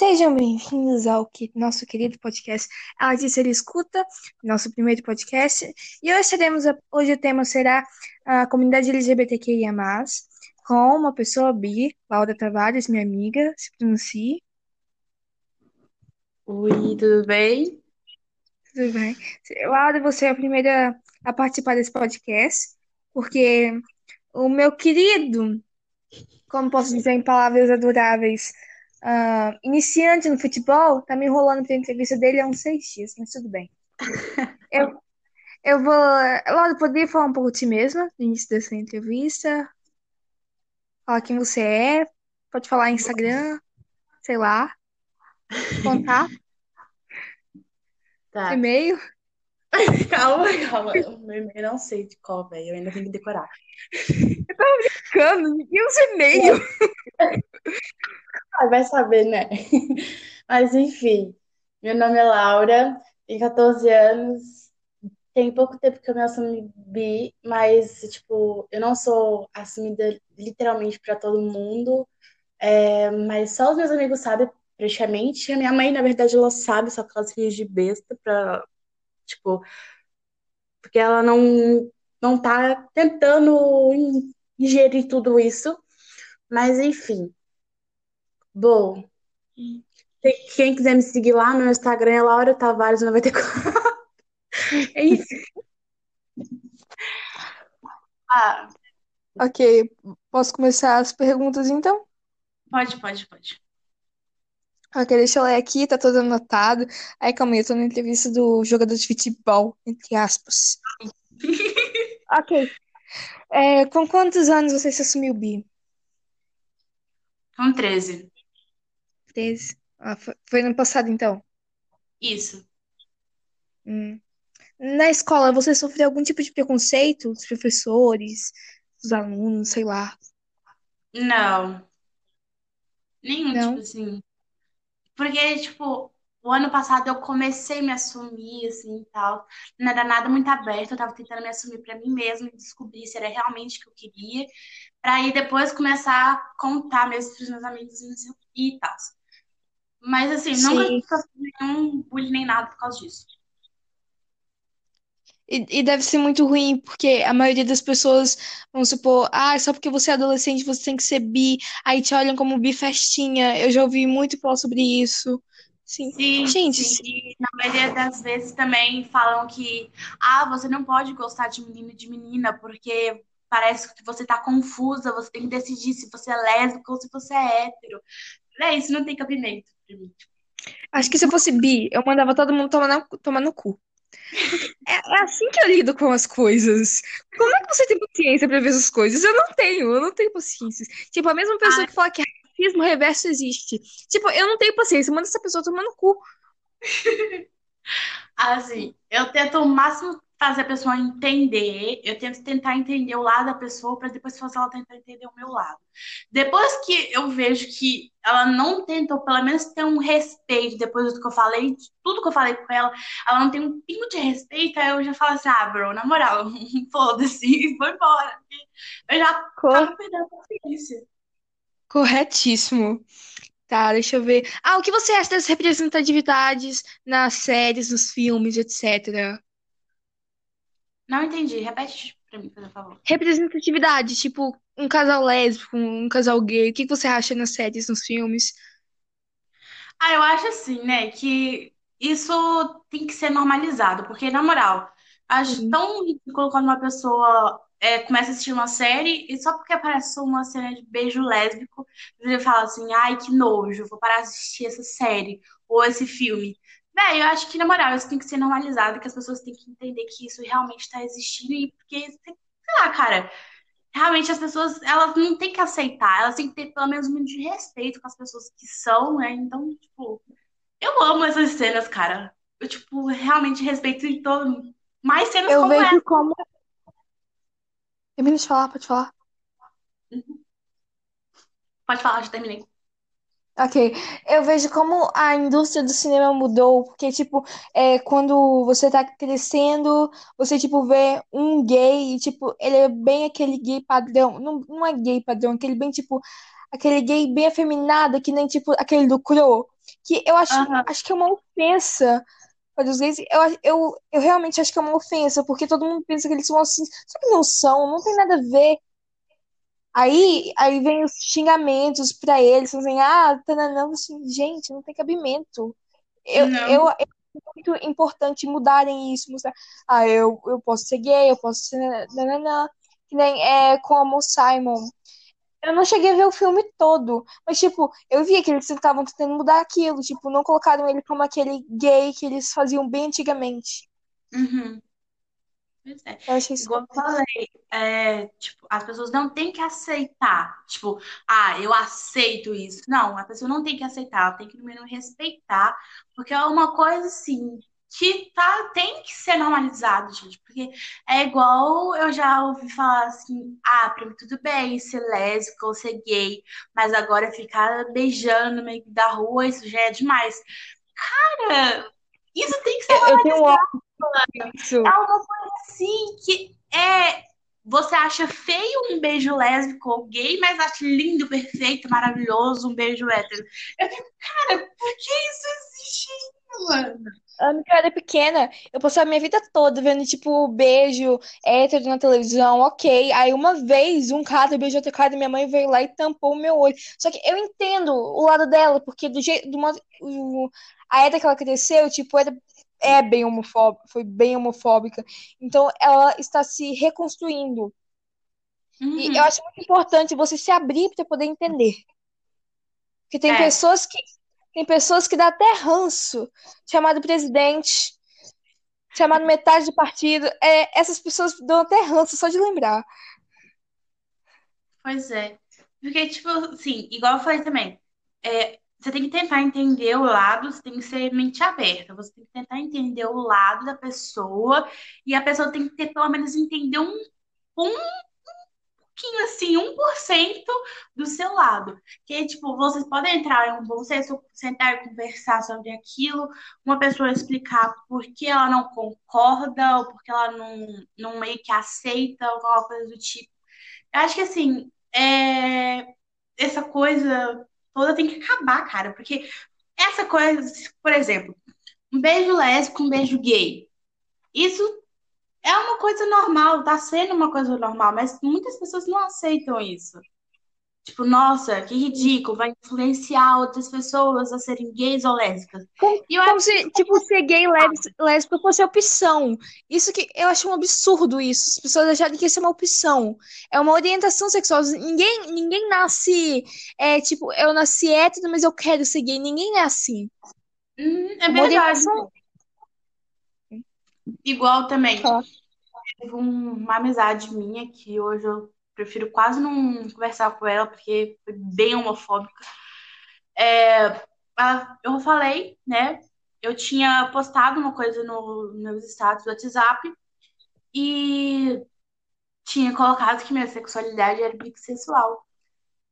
Sejam bem-vindos ao que- nosso querido podcast Ela Disse Ele Escuta, nosso primeiro podcast. E hoje, teremos a- hoje o tema será a comunidade LGBTQIA+, com uma pessoa bi, Laura Tavares, minha amiga, se pronuncie. Oi, tudo bem? Tudo bem? Laura, você é a primeira a participar desse podcast, porque o meu querido, como posso dizer em palavras adoráveis, ah, iniciante no futebol, tá me enrolando pra entrevista dele há uns seis dias, mas tudo bem. Eu, eu vou. Laura, poderia falar um pouco de si mesma no início dessa entrevista? Falar quem você é? Pode falar Instagram, sei lá, contar, Tá. e-mail. Calma, calma. Meu e-mail eu não sei de qual, velho. Eu ainda tenho que decorar. Cano, e os e-mails? Ah, vai saber, né? Mas enfim, meu nome é Laura, tenho 14 anos. Tem pouco tempo que eu me assumi bi, mas, tipo, eu não sou assumida literalmente pra todo mundo. É, mas só os meus amigos sabem, praticamente. A minha mãe, na verdade, ela sabe, só que ela se finge de besta pra, tipo, porque ela não, não tá tentando in- ingerir tudo isso. Mas enfim. Bom, quem quiser me seguir lá no Instagram é Laura Tavares 94. É isso. Ah, Ok, posso começar as perguntas então? pode, pode, pode. Ok, deixa eu ler aqui, tá todo anotado. Aí, calma aí, eu tô na entrevista do jogador de futebol, entre aspas. Ok. É, com quantos anos você se assumiu bi? Com 13. 13. Ah, foi, foi no passado, então. Isso. Hum. Na escola, você sofreu algum tipo de preconceito dos professores, dos alunos, sei lá? Não. Nenhum, Não? tipo assim. Porque, tipo, o ano passado eu comecei a me assumir, assim, e tal. Não era nada muito aberto, eu tava tentando me assumir pra mim mesma e descobrir se era realmente o que eu queria. Pra aí depois começar a contar mesmo pros meus amigos e tal. Mas, assim, nunca Sim. sofri nenhum bullying nem nada por causa disso. E, e deve ser muito ruim, porque a maioria das pessoas, vamos supor, ah, só porque você é adolescente você tem que ser bi, aí te olham como bi festinha. Eu já ouvi muito falar sobre isso. Sim. Sim, Gente, sim. E na maioria das vezes também falam que, ah, você não pode gostar de menino e de menina, porque parece que você tá confusa, você tem que decidir se você é lésbica ou se você é hétero. É, isso não tem cabimento. Acho que se eu fosse bi, eu mandava todo mundo tomar no, tomar no cu. É, é assim que eu lido com as coisas. Como é que você tem paciência pra ver essas coisas? Eu não tenho, eu não tenho paciência. Tipo, a mesma pessoa Ah, que fala que racismo reverso existe. Tipo, eu não tenho paciência, manda essa pessoa tomar no cu. Assim, eu tento o máximo fazer a pessoa entender, eu tento tentar entender o lado da pessoa para depois fazer ela tentar entender o meu lado. Depois que eu vejo que ela não tentou, pelo menos ter um respeito depois do que eu falei, de tudo que eu falei com ela, ela não tem um pingo de respeito, aí eu já falo assim, ah, bro, na moral, foda-se, e vou embora. Eu já Cor- tava perdendo a paciência. Corretíssimo. Tá, deixa eu ver. Ah, o que você acha das representatividades nas séries, nos filmes, etc? Não entendi, repete pra mim, por favor. Representatividade, tipo, um casal lésbico, um casal gay. O que você acha nas séries, nos filmes? Ah, eu acho assim, né, que isso tem que ser normalizado, porque, na moral, acho Sim. tão ridículo quando uma pessoa é, começa a assistir uma série e só porque aparece uma cena de beijo lésbico, ele fala assim, ai, que nojo, vou parar de assistir essa série ou esse filme. Véi, eu acho que, na moral, isso tem que ser normalizado, que as pessoas têm que entender que isso realmente tá existindo e porque, sei lá, cara, realmente as pessoas, elas não têm que aceitar, elas têm que ter pelo menos um mínimo de respeito com as pessoas que são, né? Então, tipo, eu amo essas cenas, cara. Eu, tipo, realmente respeito em todo. Mais cenas Eu como vejo essa. como. Termina de falar, pode falar. Pode falar, já terminei. Ok, eu vejo como a indústria do cinema mudou, porque, tipo, é, quando você tá crescendo, você, tipo, vê um gay, e, tipo, ele é bem aquele gay padrão, não, não é gay padrão, aquele bem, tipo, aquele gay bem afeminado, que nem, tipo, aquele do Crow. Que eu acho, acho que é uma ofensa para os gays. Eu, eu, eu realmente acho que é uma ofensa, porque todo mundo pensa que eles são assim. Só que não são, não tem nada a ver. Aí, aí vem os xingamentos pra eles, assim, ah, tananã, assim, gente, não tem cabimento. Eu, Não. eu, é muito importante mudarem isso, mostrar, ah, eu, eu posso ser gay, eu posso ser nananã, que nem é como o Simon. Eu não cheguei a ver o filme todo, mas, tipo, eu via que eles estavam tentando mudar aquilo, tipo, não colocaram ele como aquele gay que eles faziam bem antigamente. Uhum. Pois é. Eu achei. Igual eu falei, é, tipo, as pessoas não têm que aceitar. Tipo, ah, eu aceito isso. Não, a pessoa não tem que aceitar, ela tem que no mínimo respeitar, porque é uma coisa assim que tá, tem que ser normalizado, gente. Porque é igual eu já ouvi falar assim, ah, pra mim tudo bem ser lésbica ou ser gay, mas agora ficar beijando no meio da rua, isso já é demais. Cara, isso tem que ser Eu, eu tenho ódio disso. é uma coisa assim que é. Você acha feio um beijo lésbico ou gay, mas acha lindo, perfeito, maravilhoso um beijo hétero. Eu fico, cara, por que isso existe, mano? Quando eu era pequena, eu passava a minha vida toda vendo, tipo, beijo hétero na televisão, ok. Aí uma vez, um cara beijou outro cara minha mãe veio lá e tampou o meu olho. Só que eu entendo o lado dela, porque do jeito, do modo, o- a era que ela cresceu, tipo, era, é bem homofóbica, foi bem homofóbica. Então ela está se reconstruindo. E eu Uhum. acho muito importante você se abrir para poder entender. Porque tem É, pessoas que tem pessoas que dá até ranço, chamado presidente. chamado metade do partido. É, essas pessoas dão até ranço só de lembrar. pois é. Porque, tipo, assim, igual eu falei também, é, você tem que tentar entender o lado, você tem que ser mente aberta, você tem que tentar entender o lado da pessoa, e a pessoa tem que ter, pelo menos, entender um um pouquinho assim, um por cento do seu lado. Que, tipo, vocês podem entrar em um bom senso, sentar e conversar sobre aquilo, uma pessoa explicar por que ela não concorda, ou porque ela não, não meio que aceita, ou alguma coisa do tipo. Eu acho que, assim, é... essa coisa toda tem que acabar, cara, porque essa coisa, por exemplo, um beijo lésbico, um beijo gay. Isso é uma coisa normal, tá sendo uma coisa normal, mas muitas pessoas não aceitam isso. Tipo, nossa, que ridículo, vai influenciar outras pessoas a serem gays ou lésbicas. Como, E eu como acho que se, tipo, ser gay lés- lésbica fosse opção. Isso que eu acho um absurdo isso. As pessoas acharem que isso é uma opção. É uma orientação sexual. Ninguém, ninguém nasce, é, tipo, eu nasci hétero, mas eu quero ser gay. Ninguém é assim. hum, é É uma verdade. orientação. Igual também, Tá. teve um- uma amizade minha que hoje eu prefiro quase não conversar com ela, porque foi bem homofóbica. É, a- eu falei, né? Eu tinha postado uma coisa no, nos meus status do WhatsApp e tinha colocado que minha sexualidade era bissexual.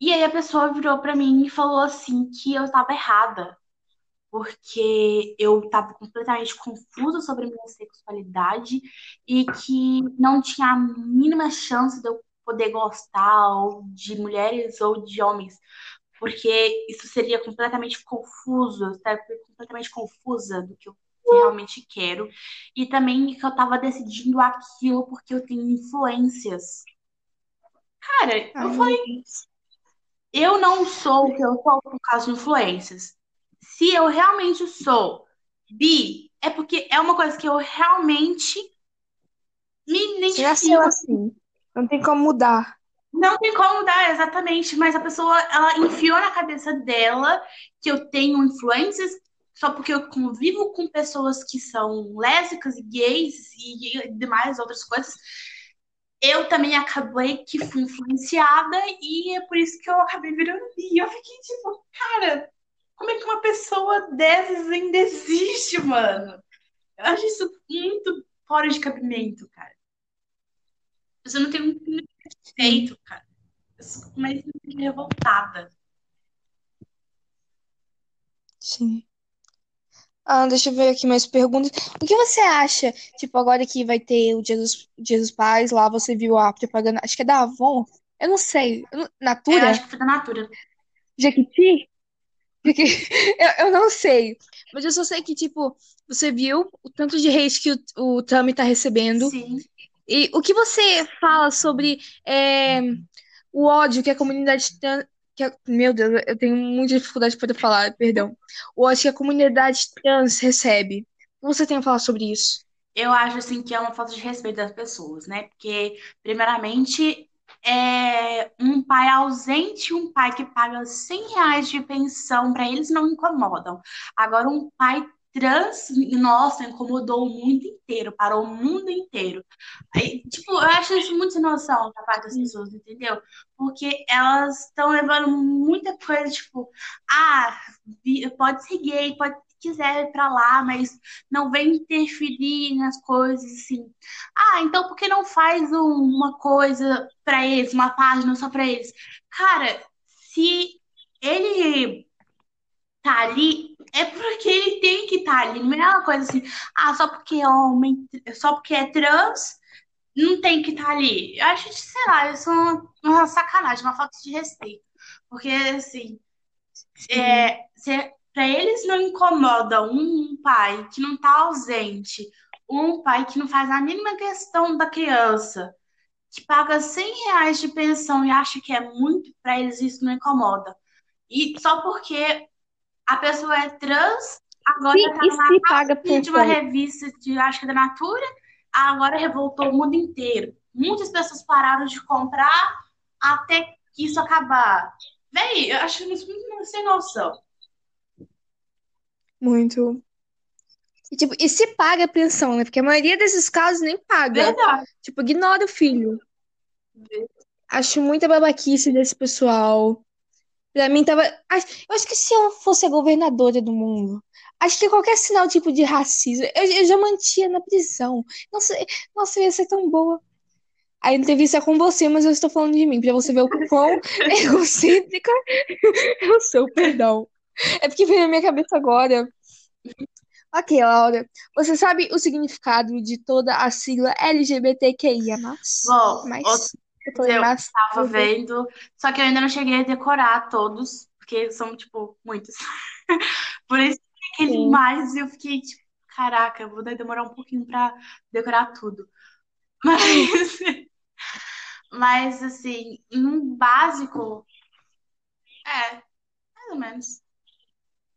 E aí a pessoa virou pra mim e falou assim que eu estava errada, porque eu estava completamente confusa sobre a minha sexualidade e que não tinha a mínima chance de eu poder gostar ou de mulheres ou de homens, porque isso seria completamente confuso, eu estaria completamente confusa do que eu realmente quero, e também que eu estava decidindo aquilo porque eu tenho influências. Cara, eu Ai, falei meu Deus. Eu não sou o que eu sou por causa de influências. Se eu realmente sou bi, é porque é uma coisa que eu realmente me Você nasceu identifico. assim. Não tem como mudar. Não tem como mudar exatamente, mas a pessoa ela enfiou na cabeça dela que eu tenho influências só porque eu convivo com pessoas que são lésbicas, gays e demais outras coisas. Eu também acabei que fui influenciada e é por isso que eu acabei virando bi. Eu fiquei tipo, cara, como é que uma pessoa dessas ainda existe, mano? Eu acho isso muito fora de cabimento, cara. Eu não tenho muito respeito, cara. Eu sou mais revoltada. Sim. Ah, deixa eu ver aqui mais perguntas. O que você acha? Tipo, agora que vai ter o Dia dos, Dia dos Pais, lá você viu a propaganda, acho que é da Avon. Eu não sei. Eu não- É, Natura? acho que foi da Natura. Jequiti? Porque eu, eu não sei. Mas eu só sei que, tipo, você viu o tanto de hate que o, o Trump tá recebendo. Sim. E o que você fala sobre é, o ódio que a comunidade trans. Que a- meu Deus, eu tenho muita dificuldade para falar, perdão. O ódio que a comunidade trans recebe. O que você tem a falar sobre isso? Eu acho assim que é uma falta de respeito das pessoas, né? Porque, primeiramente, é um pai ausente, um pai que paga 100 reais de pensão, para eles não incomodam. Agora, um pai trans, nossa, incomodou o mundo inteiro, parou o mundo inteiro. Aí, tipo, eu acho isso muito sem noção da parte das pessoas, entendeu? Porque elas estão levando muita coisa, tipo, ah, pode ser gay, pode quiser ir pra lá, mas não vem interferir nas coisas, assim. Ah, então por que não faz um- uma coisa pra eles, uma página só pra eles? Cara, se ele tá ali, é porque ele tem que estar ali. Não é uma coisa assim, ah, só porque é homem, só porque é trans, não tem que estar ali. Eu acho, sei lá, isso é uma, uma sacanagem, uma falta de respeito. Porque, assim, é, para eles não incomoda um pai que não está ausente, um pai que não faz a mínima questão da criança, que paga 100 reais de pensão e acha que é muito, para eles isso não incomoda. E só porque a pessoa é trans, agora está e numa se paga capa de uma revista de, acho que da Natura, agora revoltou o mundo inteiro. Muitas pessoas pararam de comprar até que isso acabar. Véi, eu acho isso muito sem noção. Muito. E, tipo, e se paga pensão, né? Porque a maioria desses casos nem paga. Verdade. Tipo, ignora o filho. Acho muita babaquice desse pessoal. Pra mim tava. Eu acho que se eu fosse a governadora do mundo, acho que qualquer sinal tipo de racismo, eu, eu já mantinha na prisão. Nossa, nossa, eu ia ser tão boa. A entrevista é com você, mas eu estou falando de mim, pra você ver o quão egocêntrica eu sou, perdão. É porque veio na minha cabeça agora. Ok, Laura, você sabe o significado de toda a sigla LGBTQIA+. Bom, Mas, eu falei eu mas, tava vendo, só que eu ainda não cheguei a decorar todos, porque são, tipo, muitos. Por isso que aquele mais eu fiquei, tipo, caraca, vou demorar um pouquinho pra decorar tudo. Mas, mas assim, num básico, é, mais ou menos.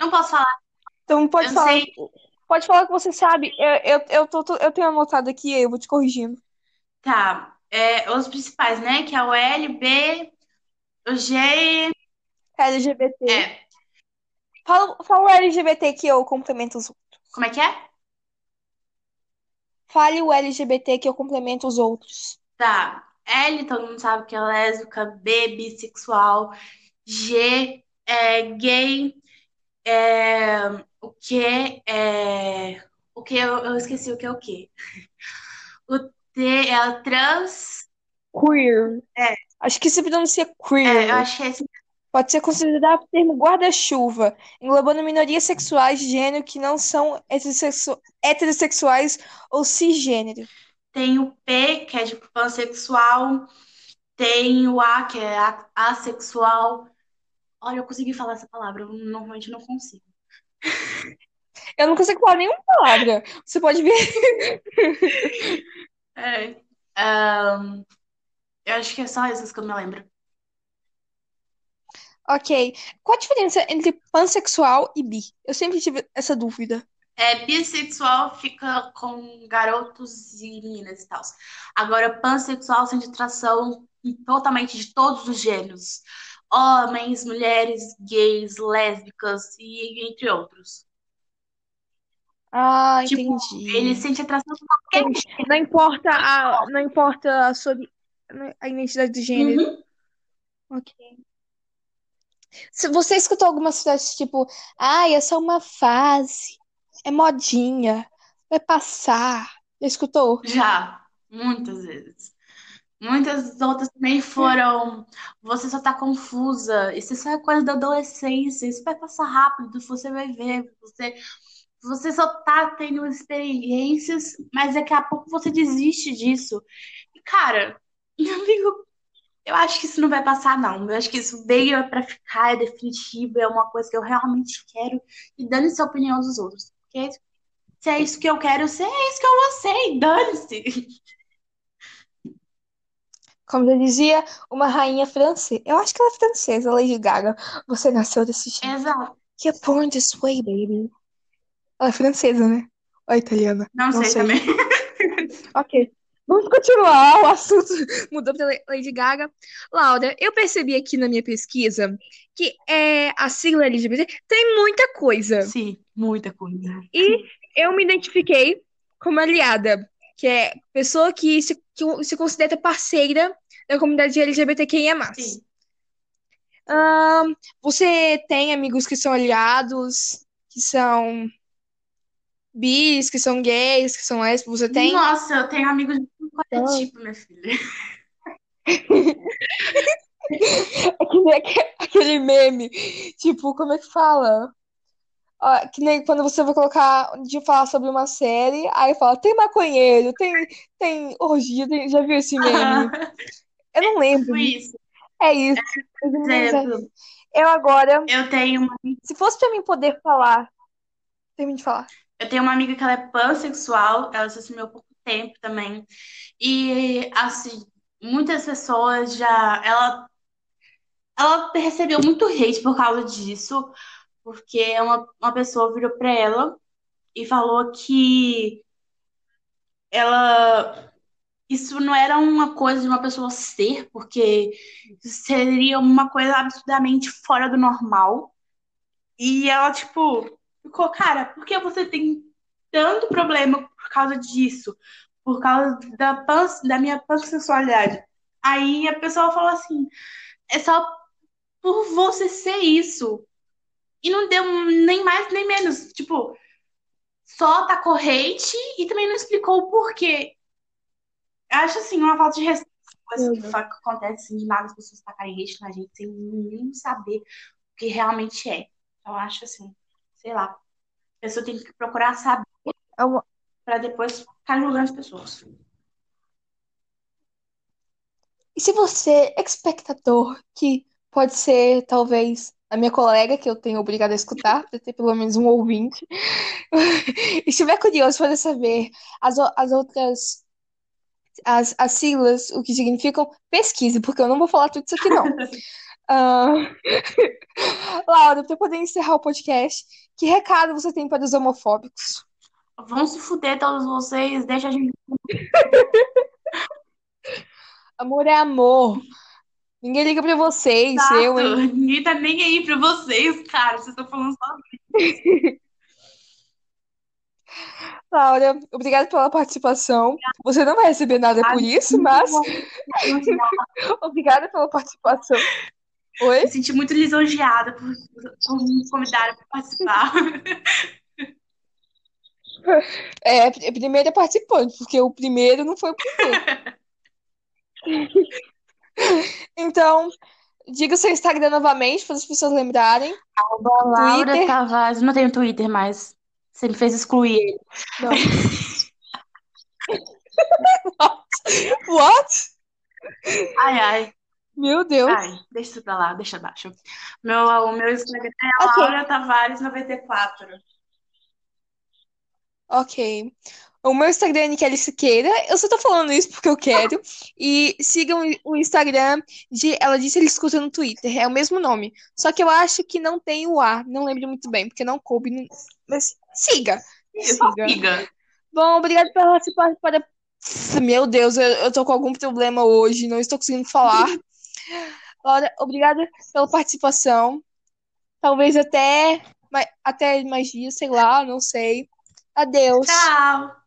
Não posso falar, Então pode eu falar, sei, pode falar o que você sabe. Eu, eu, eu, tô- eu tenho anotado aqui, eu vou te corrigindo. tá, é, os principais, né, que é o L, B, o G, LGBT. é, Fala, fala o LGBT que eu complemento os outros. como é que é? Fale o LGBT que eu complemento os outros. Tá. L, todo mundo sabe que é lésbica. B, bissexual. G, é gay. É, o que é. O que eu, eu esqueci o que é o que. O é o trans. Queer. É, Acho que se pronuncia é, eu queer. acho que é. Pode ser considerado o termo guarda-chuva, englobando minorias sexuais de gênero que não são heterossexu- heterossexuais ou cisgênero. Tem o P, que é de pansexual. Tem o A, que é assexual. Olha, eu consegui falar essa palavra. Eu normalmente não consigo. Eu não consigo falar nenhuma palavra. Você pode ver. É. ahn, eu acho que é só essas que eu me lembro. Ok. Qual a diferença entre pansexual e bi? Eu sempre tive essa dúvida. É, bissexual fica com garotos e meninas e tal. Agora, pansexual sente atração totalmente de todos os gêneros. Homens, mulheres, gays, lésbicas e entre outros. Ah, Tipo, entendi. ele sente atração por qualquer Entendi. Não importa a, não importa a sua a identidade de gênero. Uhum. Ok. Você escutou algumas frases tipo, ai, é só uma fase, é modinha, vai passar. Já escutou? Já, muitas vezes. Muitas outras também foram. Você só tá confusa. Isso só é coisa da adolescência. Isso vai passar rápido. Você vai ver. Você, você só tá tendo experiências, mas daqui a pouco você desiste disso. E, cara, amigo, Eu acho que isso não vai passar, não. Eu acho que isso veio para ficar, é definitivo, é uma coisa que eu realmente quero. E dane-se a opinião dos outros. Porque se é isso que eu quero ser, é isso que eu vou ser. E dane-se. Como eu dizia, uma rainha francesa. Eu acho que ela é francesa, Lady Gaga. Você nasceu desse jeito. Exato. You're born this way, baby. Ela é francesa, né? Ou é italiana? Não, Não sei, sei. também. Ok. Vamos continuar. O assunto mudou para Lady Gaga. Laura, eu percebi aqui na minha pesquisa que é, a sigla LGBT tem muita coisa. Sim, muita coisa. E eu me identifiquei como aliada, que é pessoa que se, que se considera parceira da comunidade LGBTQIA+. Sim. Ahn, você tem amigos que são aliados, que são bis, que são gays, que são lésbicos? Você tem? Nossa, eu tenho amigos de quanto é Ah. tipo, minha filha. É que nem aque- aquele meme, tipo, como é que fala? Que nem quando você vai colocar de falar sobre uma série, aí fala, tem maconheiro, tem, tem orgia, tem- já viu esse meme? Eu não lembro. Tipo isso. É isso. é. exemplo, Eu agora, eu tenho uma, se fosse pra mim poder falar, termine de falar. Eu tenho uma amiga que ela é pansexual, ela se assumiu há pouco tempo também. E, assim, muitas pessoas já. Ela, ela recebeu muito hate por causa disso, porque uma, uma pessoa virou pra ela e falou que ela. Isso não era uma coisa de uma pessoa ser, porque seria uma coisa absurdamente fora do normal. E ela, tipo, ficou, cara, por que você tem tanto problema por causa disso? Por causa da, pans, da minha pansexualidade. Aí a pessoa falou assim: é só por você ser isso. E não deu nem mais nem menos. Tipo, só tacou hate e também não explicou o porquê. Eu acho assim, uma falta de respeito. Coisa que Uhum. que acontece assim, de nada as pessoas tacarem hate na gente sem nem saber o que realmente é. Então, eu acho assim, sei lá. A pessoa tem que procurar saber É uma- pra depois ficar julgando as pessoas. E se você, espectador, que pode ser talvez a minha colega, que eu tenho obrigada a escutar, pra ter pelo menos um ouvinte, e estiver curioso para saber as, as outras, as, as siglas, o que significam, pesquise, porque eu não vou falar tudo isso aqui, não. Ah, Laura, para poder encerrar o podcast, que recado você tem para os homofóbicos? Vão se fuder todos vocês, deixa a gente. Amor é amor. Ninguém liga pra vocês, eu, Exato. hein? Ninguém tá nem aí pra vocês, cara. Vocês estão falando só. Laura, obrigada pela participação. Você não vai receber nada por isso, mas obrigada pela participação. Oi? Me senti muito lisonjeada por, por me convidarem para participar. É, pr- primeiro é participante, porque o primeiro não foi o primeiro. Então, diga o seu Instagram novamente, para as pessoas lembrarem. Laura Twitter. Tavares. Não tenho Twitter, mas você me fez excluir ele. What? Ai, ai. Meu Deus. Ai, deixa isso pra lá, deixa abaixo. Meu, o meu Instagram é Ok. Laura Tavares94. Ok. O meu Instagram é Nikele Siqueira. Eu só tô falando isso porque eu quero. E sigam o Instagram de Ela Disse Ele Escuta no Twitter. É o mesmo nome. Só que eu acho que não tem o A. Não lembro muito bem, porque não coube. no- Mas siga. Só Siga. siga. Bom, obrigado por participar. Para... Meu Deus, eu, eu tô com algum problema hoje. Não estou conseguindo falar. Laura, obrigada pela participação. Talvez até, até mais dias, sei lá, não sei. Adeus. Tchau.